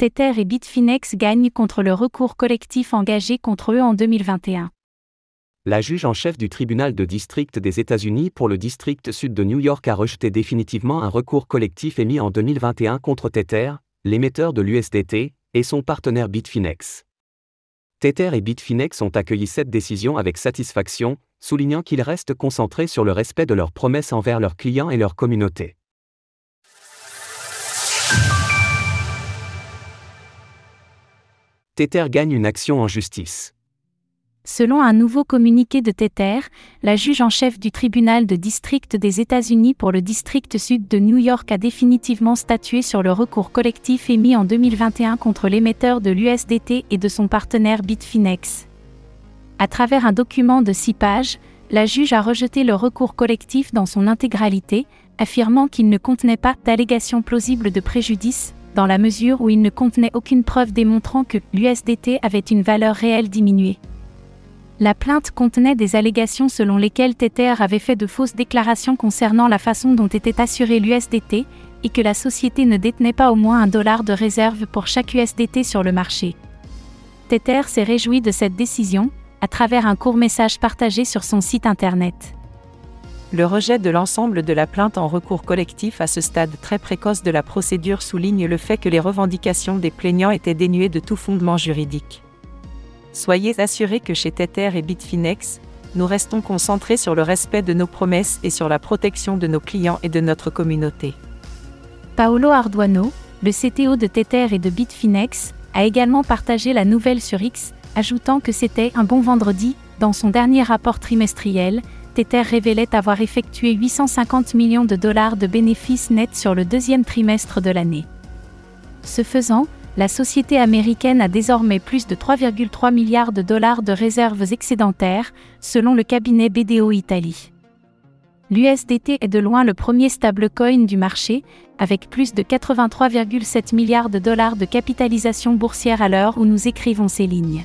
Tether et Bitfinex gagnent contre le recours collectif engagé contre eux en 2021. La juge en chef du tribunal de district des États-Unis pour le district sud de New York a rejeté définitivement un recours collectif émis en 2021 contre Tether, l'émetteur de l'USDT, et son partenaire Bitfinex. Tether et Bitfinex ont accueilli cette décision avec satisfaction, soulignant qu'ils restent concentrés sur le respect de leurs promesses envers leurs clients et leur communauté. Tether gagne une action en justice. Selon un nouveau communiqué de Tether, la juge en chef du tribunal de district des États-Unis pour le district sud de New York a définitivement statué sur le recours collectif émis en 2021 contre l'émetteur de l'USDT et de son partenaire Bitfinex. À travers un document de six pages, la juge a rejeté le recours collectif dans son intégralité, affirmant qu'il ne contenait pas d'allégations plausibles de préjudice, dans la mesure où il ne contenait aucune preuve démontrant que l'USDT avait une valeur réelle diminuée. La plainte contenait des allégations selon lesquelles Tether avait fait de fausses déclarations concernant la façon dont était assuré l'USDT, et que la société ne détenait pas au moins un dollar de réserve pour chaque USDT sur le marché. Tether s'est réjoui de cette décision, à travers un court message partagé sur son site internet. Le rejet de l'ensemble de la plainte en recours collectif à ce stade très précoce de la procédure souligne le fait que les revendications des plaignants étaient dénuées de tout fondement juridique. Soyez assurés que chez Tether et Bitfinex, nous restons concentrés sur le respect de nos promesses et sur la protection de nos clients et de notre communauté. Paolo Arduano, le CTO de Tether et de Bitfinex, a également partagé la nouvelle sur X, ajoutant que c'était un bon vendredi, dans son dernier rapport trimestriel, Tether révélait avoir effectué 850 millions de dollars de bénéfices nets sur le deuxième trimestre de l'année. Ce faisant, la société américaine a désormais plus de 3,3 milliards de dollars de réserves excédentaires, selon le cabinet BDO Italie. L'USDT est de loin le premier stablecoin du marché, avec plus de 83,7 milliards de dollars de capitalisation boursière à l'heure où nous écrivons ces lignes.